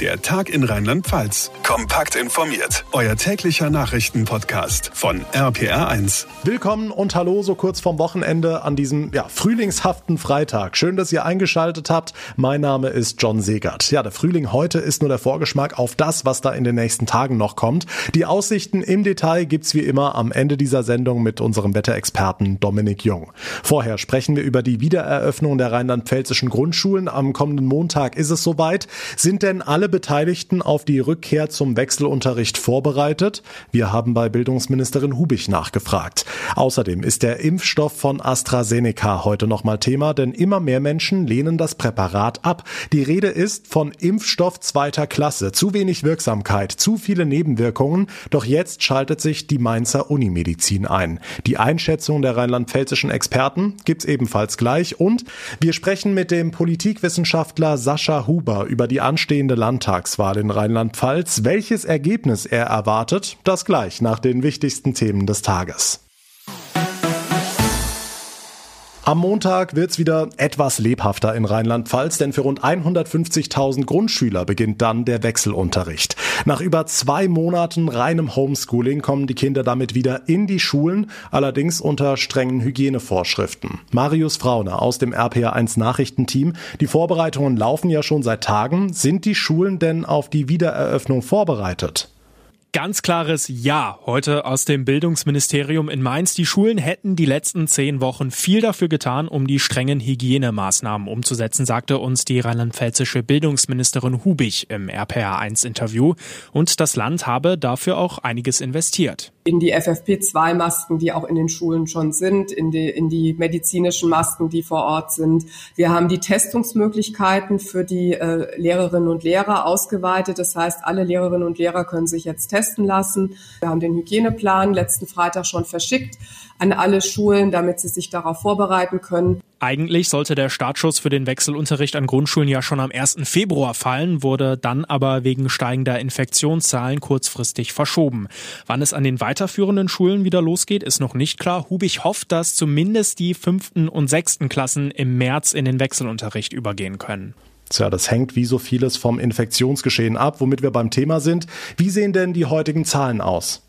Der Tag in Rheinland-Pfalz. Kompakt informiert. Euer täglicher Nachrichtenpodcast von RPR1. Willkommen und hallo so kurz vorm Wochenende an diesem ja, frühlingshaften Freitag. Schön, dass ihr eingeschaltet habt. Mein Name ist John Segert. Ja, der Frühling heute ist nur der Vorgeschmack auf das, was da in den nächsten Tagen noch kommt. Die Aussichten im Detail gibt's wie immer am Ende dieser Sendung mit unserem Wetterexperten Dominik Jung. Vorher sprechen wir über die Wiedereröffnung der rheinland-pfälzischen Grundschulen. Am kommenden Montag ist es soweit. Sind denn alle alle Beteiligten auf die Rückkehr zum Wechselunterricht vorbereitet? Wir haben bei Bildungsministerin Hubich nachgefragt. Außerdem ist der Impfstoff von AstraZeneca heute nochmal Thema, denn immer mehr Menschen lehnen das Präparat ab. Die Rede ist von Impfstoff zweiter Klasse. Zu wenig Wirksamkeit, zu viele Nebenwirkungen. Doch jetzt schaltet sich die Mainzer Unimedizin ein. Die Einschätzung der rheinland-pfälzischen Experten gibt's ebenfalls gleich und wir sprechen mit dem Politikwissenschaftler Sascha Huber über die anstehende Land Landtagswahl in Rheinland-Pfalz. Welches Ergebnis er erwartet, das gleich nach den wichtigsten Themen des Tages. Am Montag wird's wieder etwas lebhafter in Rheinland-Pfalz, denn für rund 150.000 Grundschüler beginnt dann der Wechselunterricht. Nach über zwei Monaten reinem Homeschooling kommen die Kinder damit wieder in die Schulen, allerdings unter strengen Hygienevorschriften. Marius Frauner aus dem RPA1 Nachrichtenteam. Die Vorbereitungen laufen ja schon seit Tagen. Sind die Schulen denn auf die Wiedereröffnung vorbereitet? Ganz klares Ja heute aus dem Bildungsministerium in Mainz. Die Schulen hätten die letzten zehn Wochen viel dafür getan, um die strengen Hygienemaßnahmen umzusetzen, sagte uns die rheinland-pfälzische Bildungsministerin Hubich im RPR1-Interview. Und das Land habe dafür auch einiges investiert in die FFP2-Masken, die auch in den Schulen schon sind, in die, in die medizinischen Masken, die vor Ort sind. Wir haben die Testungsmöglichkeiten für die äh, Lehrerinnen und Lehrer ausgeweitet. Das heißt, alle Lehrerinnen und Lehrer können sich jetzt testen lassen. Wir haben den Hygieneplan letzten Freitag schon verschickt an alle Schulen, damit sie sich darauf vorbereiten können. Eigentlich sollte der Startschuss für den Wechselunterricht an Grundschulen ja schon am 1. Februar fallen, wurde dann aber wegen steigender Infektionszahlen kurzfristig verschoben. Wann es an den weiterführenden Schulen wieder losgeht, ist noch nicht klar. Hubich hofft, dass zumindest die fünften und sechsten Klassen im März in den Wechselunterricht übergehen können. Tja, das hängt wie so vieles vom Infektionsgeschehen ab, womit wir beim Thema sind. Wie sehen denn die heutigen Zahlen aus?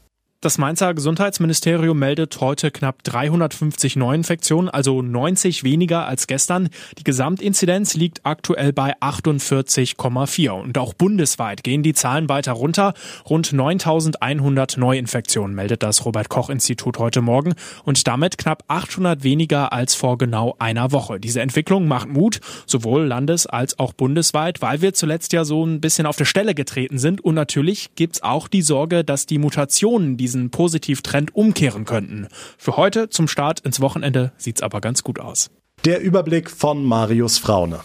Das Mainzer Gesundheitsministerium meldet heute knapp 350 Neuinfektionen, also 90 weniger als gestern. Die Gesamtinzidenz liegt aktuell bei 48,4. Und auch bundesweit gehen die Zahlen weiter runter. Rund 9100 Neuinfektionen meldet das Robert Koch Institut heute Morgen und damit knapp 800 weniger als vor genau einer Woche. Diese Entwicklung macht Mut, sowohl landes- als auch bundesweit, weil wir zuletzt ja so ein bisschen auf der Stelle getreten sind. Und natürlich gibt's auch die Sorge, dass die Mutationen diese diesen Positivtrend umkehren könnten. Für heute zum Start ins Wochenende sieht's aber ganz gut aus. Der Überblick von Marius Fraune.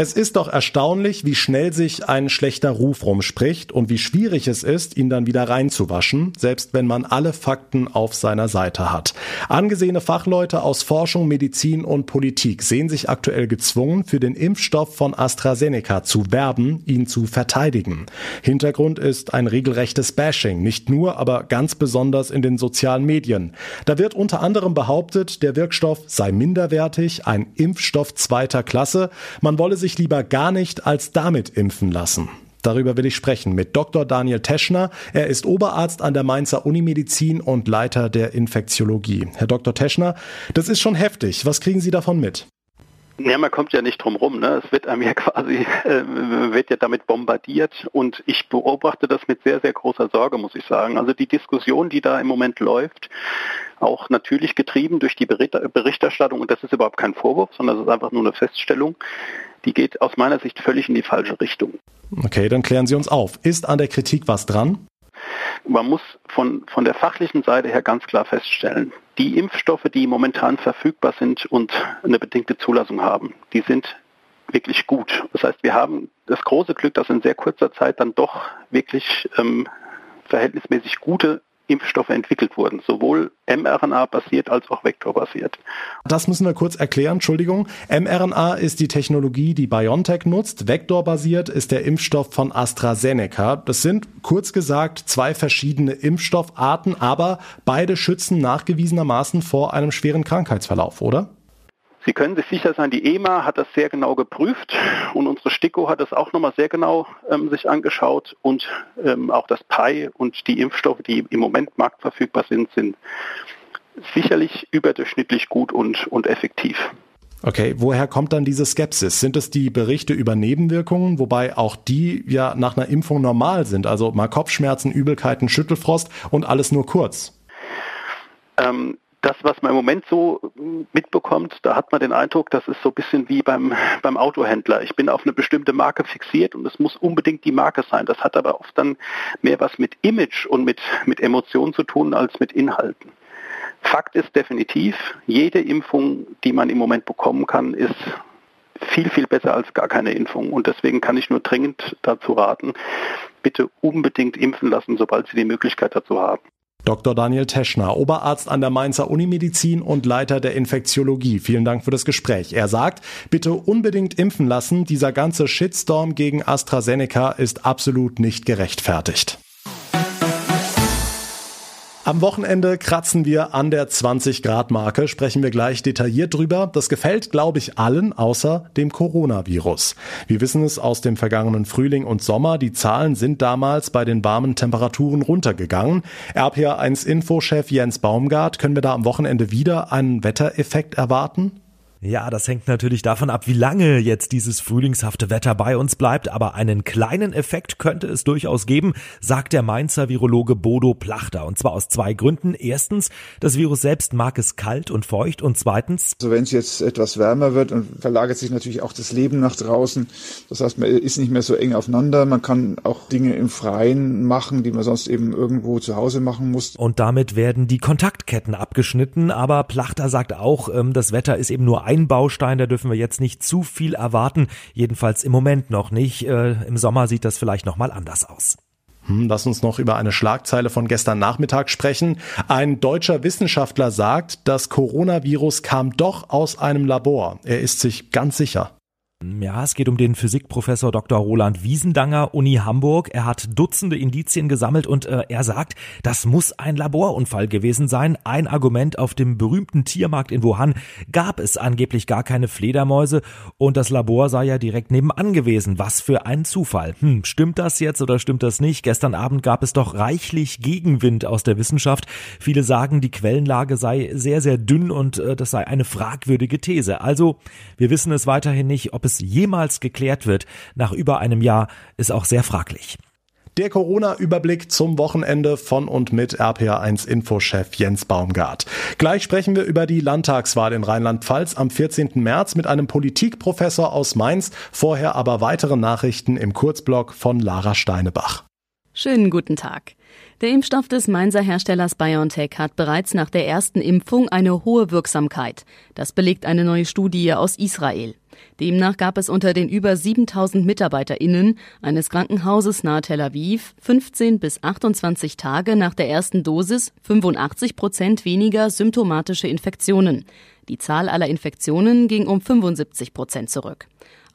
Es ist doch erstaunlich, wie schnell sich ein schlechter Ruf rumspricht und wie schwierig es ist, ihn dann wieder reinzuwaschen, selbst wenn man alle Fakten auf seiner Seite hat. Angesehene Fachleute aus Forschung, Medizin und Politik sehen sich aktuell gezwungen, für den Impfstoff von AstraZeneca zu werben, ihn zu verteidigen. Hintergrund ist ein regelrechtes Bashing, nicht nur, aber ganz besonders in den sozialen Medien. Da wird unter anderem behauptet, der Wirkstoff sei minderwertig, ein Impfstoff zweiter Klasse, man wolle sich sich lieber gar nicht als damit impfen lassen. Darüber will ich sprechen mit Dr. Daniel Teschner. Er ist Oberarzt an der Mainzer Unimedizin und Leiter der Infektiologie. Herr Dr. Teschner, das ist schon heftig. Was kriegen Sie davon mit? Ja, man kommt ja nicht drum rum. Ne? Es wird einem ja quasi, äh, wird ja damit bombardiert und ich beobachte das mit sehr, sehr großer Sorge, muss ich sagen. Also die Diskussion, die da im Moment läuft, auch natürlich getrieben durch die Berichterstattung und das ist überhaupt kein Vorwurf, sondern das ist einfach nur eine Feststellung, die geht aus meiner Sicht völlig in die falsche Richtung. Okay, dann klären Sie uns auf. Ist an der Kritik was dran? Man muss von, von der fachlichen Seite her ganz klar feststellen, die Impfstoffe, die momentan verfügbar sind und eine bedingte Zulassung haben, die sind wirklich gut. Das heißt, wir haben das große Glück, dass in sehr kurzer Zeit dann doch wirklich ähm, verhältnismäßig gute Impfstoffe entwickelt wurden, sowohl mRNA-basiert als auch vektorbasiert. Das müssen wir kurz erklären, Entschuldigung. mRNA ist die Technologie, die BioNTech nutzt. Vektorbasiert ist der Impfstoff von AstraZeneca. Das sind kurz gesagt zwei verschiedene Impfstoffarten, aber beide schützen nachgewiesenermaßen vor einem schweren Krankheitsverlauf, oder? Sie können sich sicher sein, die EMA hat das sehr genau geprüft und unsere STIKO hat das auch nochmal sehr genau ähm, sich angeschaut und ähm, auch das PI und die Impfstoffe, die im Moment marktverfügbar sind, sind sicherlich überdurchschnittlich gut und, und effektiv. Okay, woher kommt dann diese Skepsis? Sind es die Berichte über Nebenwirkungen, wobei auch die ja nach einer Impfung normal sind? Also mal Kopfschmerzen, Übelkeiten, Schüttelfrost und alles nur kurz? Ähm, das, was man im Moment so mitbekommt, da hat man den Eindruck, das ist so ein bisschen wie beim, beim Autohändler. Ich bin auf eine bestimmte Marke fixiert und es muss unbedingt die Marke sein. Das hat aber oft dann mehr was mit Image und mit, mit Emotionen zu tun als mit Inhalten. Fakt ist definitiv, jede Impfung, die man im Moment bekommen kann, ist viel, viel besser als gar keine Impfung. Und deswegen kann ich nur dringend dazu raten, bitte unbedingt impfen lassen, sobald Sie die Möglichkeit dazu haben. Dr. Daniel Teschner, Oberarzt an der Mainzer Unimedizin und Leiter der Infektiologie. Vielen Dank für das Gespräch. Er sagt, bitte unbedingt impfen lassen. Dieser ganze Shitstorm gegen AstraZeneca ist absolut nicht gerechtfertigt. Am Wochenende kratzen wir an der 20 Grad Marke, sprechen wir gleich detailliert drüber. Das gefällt, glaube ich, allen außer dem Coronavirus. Wir wissen es aus dem vergangenen Frühling und Sommer. Die Zahlen sind damals bei den warmen Temperaturen runtergegangen. RPA1 Infochef Jens Baumgart, können wir da am Wochenende wieder einen Wettereffekt erwarten? Ja, das hängt natürlich davon ab, wie lange jetzt dieses frühlingshafte Wetter bei uns bleibt, aber einen kleinen Effekt könnte es durchaus geben, sagt der Mainzer Virologe Bodo Plachter. Und zwar aus zwei Gründen. Erstens, das Virus selbst mag es kalt und feucht und zweitens. Also wenn es jetzt etwas wärmer wird und verlagert sich natürlich auch das Leben nach draußen. Das heißt, man ist nicht mehr so eng aufeinander. Man kann auch Dinge im Freien machen, die man sonst eben irgendwo zu Hause machen muss. Und damit werden die Kontaktketten abgeschnitten. Aber Plachter sagt auch, ähm, das Wetter ist eben nur ein Baustein, da dürfen wir jetzt nicht zu viel erwarten, jedenfalls im Moment noch nicht. Äh, Im Sommer sieht das vielleicht noch mal anders aus. Hm, lass uns noch über eine Schlagzeile von gestern Nachmittag sprechen. Ein deutscher Wissenschaftler sagt, das Coronavirus kam doch aus einem Labor. Er ist sich ganz sicher. Ja, es geht um den Physikprofessor Dr. Roland Wiesendanger, Uni Hamburg. Er hat Dutzende Indizien gesammelt und äh, er sagt, das muss ein Laborunfall gewesen sein. Ein Argument auf dem berühmten Tiermarkt in Wuhan gab es angeblich gar keine Fledermäuse und das Labor sei ja direkt nebenan gewesen. Was für ein Zufall. Hm, stimmt das jetzt oder stimmt das nicht? Gestern Abend gab es doch reichlich Gegenwind aus der Wissenschaft. Viele sagen, die Quellenlage sei sehr, sehr dünn und äh, das sei eine fragwürdige These. Also, wir wissen es weiterhin nicht, ob es jemals geklärt wird, nach über einem Jahr, ist auch sehr fraglich. Der Corona-Überblick zum Wochenende von und mit RPA1 Infochef Jens Baumgart. Gleich sprechen wir über die Landtagswahl in Rheinland-Pfalz am 14. März mit einem Politikprofessor aus Mainz. Vorher aber weitere Nachrichten im Kurzblock von Lara Steinebach. Schönen guten Tag. Der Impfstoff des Mainzer Herstellers BioNTech hat bereits nach der ersten Impfung eine hohe Wirksamkeit. Das belegt eine neue Studie aus Israel. Demnach gab es unter den über 7000 MitarbeiterInnen eines Krankenhauses nahe Tel Aviv 15 bis 28 Tage nach der ersten Dosis 85 Prozent weniger symptomatische Infektionen. Die Zahl aller Infektionen ging um 75 Prozent zurück.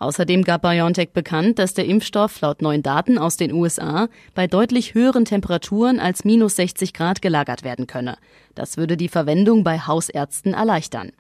Außerdem gab BioNTech bekannt, dass der Impfstoff laut neuen Daten aus den USA bei deutlich höheren Temperaturen als minus 60 Grad gelagert werden könne. Das würde die Verwendung bei Hausärzten erleichtern.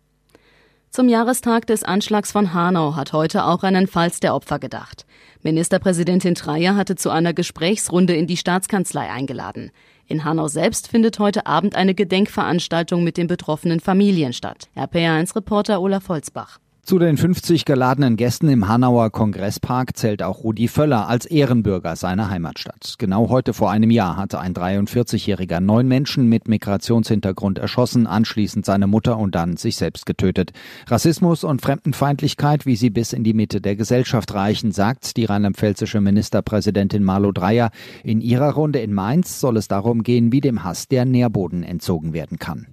Zum Jahrestag des Anschlags von Hanau hat heute auch an den Falls der Opfer gedacht. Ministerpräsidentin Treyer hatte zu einer Gesprächsrunde in die Staatskanzlei eingeladen. In Hanau selbst findet heute Abend eine Gedenkveranstaltung mit den betroffenen Familien statt. RPA1-Reporter Olaf Holzbach. Zu den 50 geladenen Gästen im Hanauer Kongresspark zählt auch Rudi Völler als Ehrenbürger seiner Heimatstadt. Genau heute vor einem Jahr hatte ein 43-Jähriger neun Menschen mit Migrationshintergrund erschossen, anschließend seine Mutter und dann sich selbst getötet. Rassismus und Fremdenfeindlichkeit, wie sie bis in die Mitte der Gesellschaft reichen, sagt die rheinland-pfälzische Ministerpräsidentin Marlo Dreyer. In ihrer Runde in Mainz soll es darum gehen, wie dem Hass der Nährboden entzogen werden kann.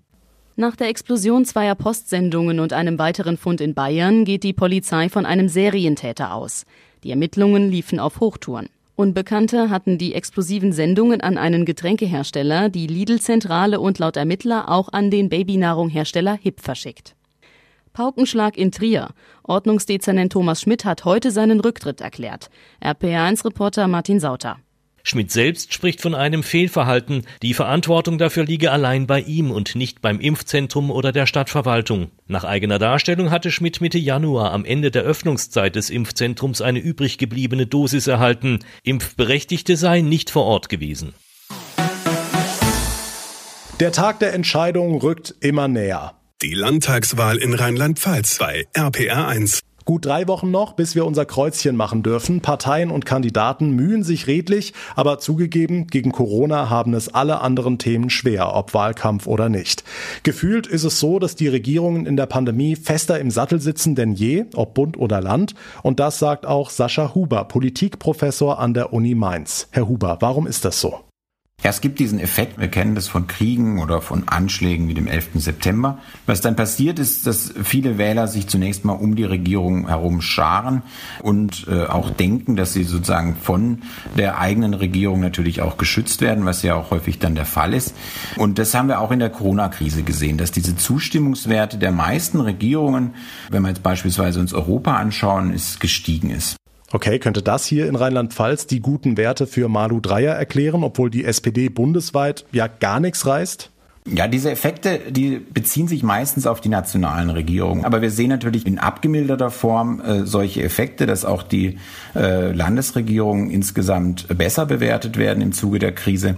Nach der Explosion zweier Postsendungen und einem weiteren Fund in Bayern geht die Polizei von einem Serientäter aus. Die Ermittlungen liefen auf Hochtouren. Unbekannte hatten die explosiven Sendungen an einen Getränkehersteller, die Lidl-Zentrale und laut Ermittler auch an den Babynahrunghersteller HIP verschickt. Paukenschlag in Trier. Ordnungsdezernent Thomas Schmidt hat heute seinen Rücktritt erklärt. RPR1-Reporter Martin Sauter. Schmidt selbst spricht von einem Fehlverhalten. Die Verantwortung dafür liege allein bei ihm und nicht beim Impfzentrum oder der Stadtverwaltung. Nach eigener Darstellung hatte Schmidt Mitte Januar am Ende der Öffnungszeit des Impfzentrums eine übrig gebliebene Dosis erhalten. Impfberechtigte seien nicht vor Ort gewesen. Der Tag der Entscheidung rückt immer näher. Die Landtagswahl in Rheinland-Pfalz bei RPR1. Gut drei Wochen noch, bis wir unser Kreuzchen machen dürfen. Parteien und Kandidaten mühen sich redlich, aber zugegeben, gegen Corona haben es alle anderen Themen schwer, ob Wahlkampf oder nicht. Gefühlt ist es so, dass die Regierungen in der Pandemie fester im Sattel sitzen denn je, ob Bund oder Land. Und das sagt auch Sascha Huber, Politikprofessor an der Uni Mainz. Herr Huber, warum ist das so? Ja, es gibt diesen Effekt, wir kennen das von Kriegen oder von Anschlägen wie dem 11. September. Was dann passiert ist, dass viele Wähler sich zunächst mal um die Regierung herum scharen und äh, auch denken, dass sie sozusagen von der eigenen Regierung natürlich auch geschützt werden, was ja auch häufig dann der Fall ist. Und das haben wir auch in der Corona-Krise gesehen, dass diese Zustimmungswerte der meisten Regierungen, wenn wir jetzt beispielsweise uns Europa anschauen, ist gestiegen ist. Okay, könnte das hier in Rheinland-Pfalz die guten Werte für Malu Dreyer erklären, obwohl die SPD bundesweit ja gar nichts reißt? Ja, diese Effekte, die beziehen sich meistens auf die nationalen Regierungen. Aber wir sehen natürlich in abgemilderter Form äh, solche Effekte, dass auch die äh, Landesregierungen insgesamt besser bewertet werden im Zuge der Krise.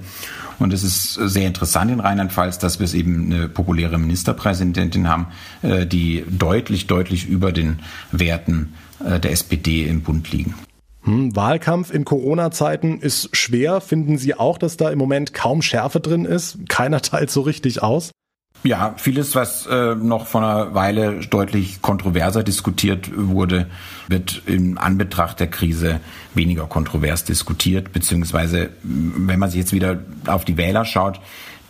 Und es ist sehr interessant in Rheinland-Pfalz, dass wir es eben eine populäre Ministerpräsidentin haben, äh, die deutlich, deutlich über den Werten der SPD im Bund liegen. Hm, Wahlkampf in Corona-Zeiten ist schwer. Finden Sie auch, dass da im Moment kaum Schärfe drin ist? Keiner teilt so richtig aus? Ja, vieles, was äh, noch vor einer Weile deutlich kontroverser diskutiert wurde, wird in Anbetracht der Krise weniger kontrovers diskutiert, beziehungsweise wenn man sich jetzt wieder auf die Wähler schaut,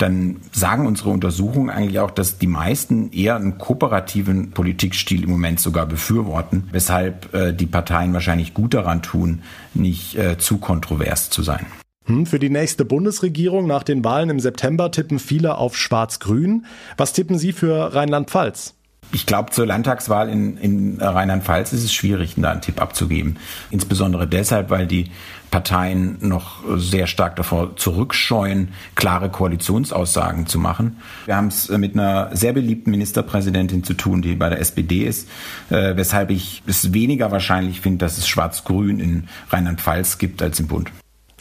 dann sagen unsere Untersuchungen eigentlich auch, dass die meisten eher einen kooperativen Politikstil im Moment sogar befürworten, weshalb äh, die Parteien wahrscheinlich gut daran tun, nicht äh, zu kontrovers zu sein. Hm, für die nächste Bundesregierung nach den Wahlen im September tippen viele auf Schwarz-Grün. Was tippen Sie für Rheinland-Pfalz? Ich glaube, zur Landtagswahl in, in Rheinland-Pfalz ist es schwierig, da einen Tipp abzugeben. Insbesondere deshalb, weil die Parteien noch sehr stark davor zurückscheuen, klare Koalitionsaussagen zu machen. Wir haben es mit einer sehr beliebten Ministerpräsidentin zu tun, die bei der SPD ist, äh, weshalb ich es weniger wahrscheinlich finde, dass es Schwarz-Grün in Rheinland-Pfalz gibt als im Bund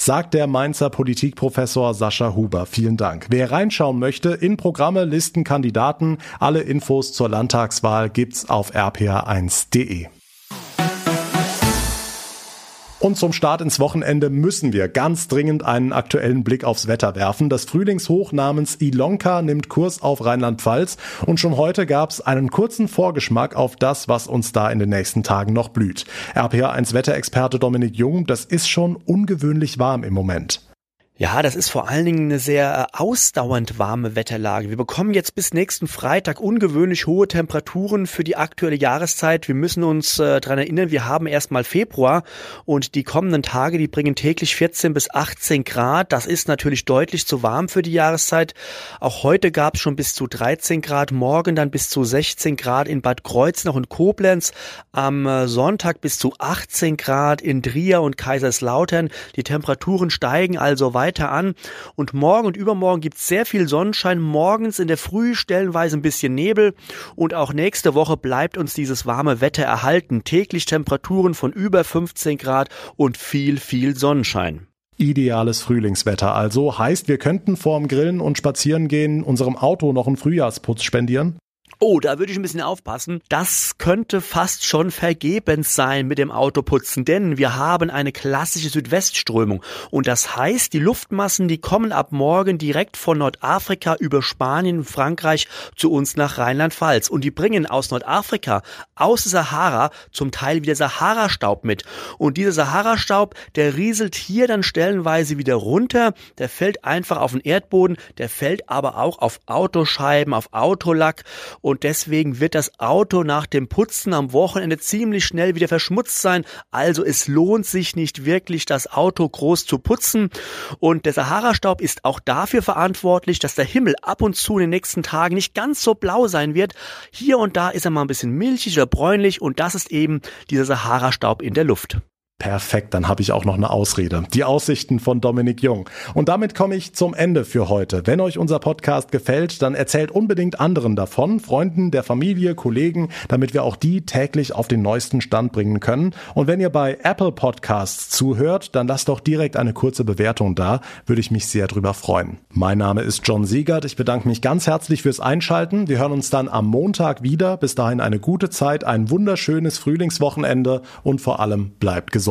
sagt der Mainzer Politikprofessor Sascha Huber. Vielen Dank. Wer reinschauen möchte in Programme, Listen, Kandidaten, alle Infos zur Landtagswahl gibt's auf rpa1.de. Und zum Start ins Wochenende müssen wir ganz dringend einen aktuellen Blick aufs Wetter werfen. Das Frühlingshoch namens Ilonka nimmt Kurs auf Rheinland-Pfalz und schon heute gab es einen kurzen Vorgeschmack auf das, was uns da in den nächsten Tagen noch blüht. RPA1 Wetterexperte Dominik Jung, das ist schon ungewöhnlich warm im Moment. Ja, das ist vor allen Dingen eine sehr äh, ausdauernd warme Wetterlage. Wir bekommen jetzt bis nächsten Freitag ungewöhnlich hohe Temperaturen für die aktuelle Jahreszeit. Wir müssen uns äh, daran erinnern, wir haben erstmal Februar und die kommenden Tage, die bringen täglich 14 bis 18 Grad. Das ist natürlich deutlich zu warm für die Jahreszeit. Auch heute gab es schon bis zu 13 Grad, morgen dann bis zu 16 Grad in Bad Kreuznach und Koblenz, am äh, Sonntag bis zu 18 Grad in Trier und Kaiserslautern. Die Temperaturen steigen also weiter weiter an und morgen und übermorgen gibt es sehr viel Sonnenschein, morgens in der Früh stellenweise ein bisschen Nebel und auch nächste Woche bleibt uns dieses warme Wetter erhalten. Täglich Temperaturen von über 15 Grad und viel, viel Sonnenschein. Ideales Frühlingswetter also heißt, wir könnten vorm Grillen und Spazierengehen unserem Auto noch einen Frühjahrsputz spendieren? Oh, da würde ich ein bisschen aufpassen. Das könnte fast schon vergebens sein mit dem Autoputzen, denn wir haben eine klassische Südwestströmung. Und das heißt, die Luftmassen, die kommen ab morgen direkt von Nordafrika über Spanien, Frankreich zu uns nach Rheinland-Pfalz. Und die bringen aus Nordafrika, aus der Sahara, zum Teil wieder Sahara-Staub mit. Und dieser Sahara-Staub, der rieselt hier dann stellenweise wieder runter. Der fällt einfach auf den Erdboden, der fällt aber auch auf Autoscheiben, auf Autolack. Und deswegen wird das Auto nach dem Putzen am Wochenende ziemlich schnell wieder verschmutzt sein. Also es lohnt sich nicht wirklich, das Auto groß zu putzen. Und der Sahara-Staub ist auch dafür verantwortlich, dass der Himmel ab und zu in den nächsten Tagen nicht ganz so blau sein wird. Hier und da ist er mal ein bisschen milchig oder bräunlich und das ist eben dieser Sahara-Staub in der Luft. Perfekt, dann habe ich auch noch eine Ausrede. Die Aussichten von Dominik Jung. Und damit komme ich zum Ende für heute. Wenn euch unser Podcast gefällt, dann erzählt unbedingt anderen davon, Freunden, der Familie, Kollegen, damit wir auch die täglich auf den neuesten Stand bringen können. Und wenn ihr bei Apple Podcasts zuhört, dann lasst doch direkt eine kurze Bewertung da, würde ich mich sehr drüber freuen. Mein Name ist John Siegert. Ich bedanke mich ganz herzlich fürs Einschalten. Wir hören uns dann am Montag wieder. Bis dahin eine gute Zeit, ein wunderschönes Frühlingswochenende und vor allem bleibt gesund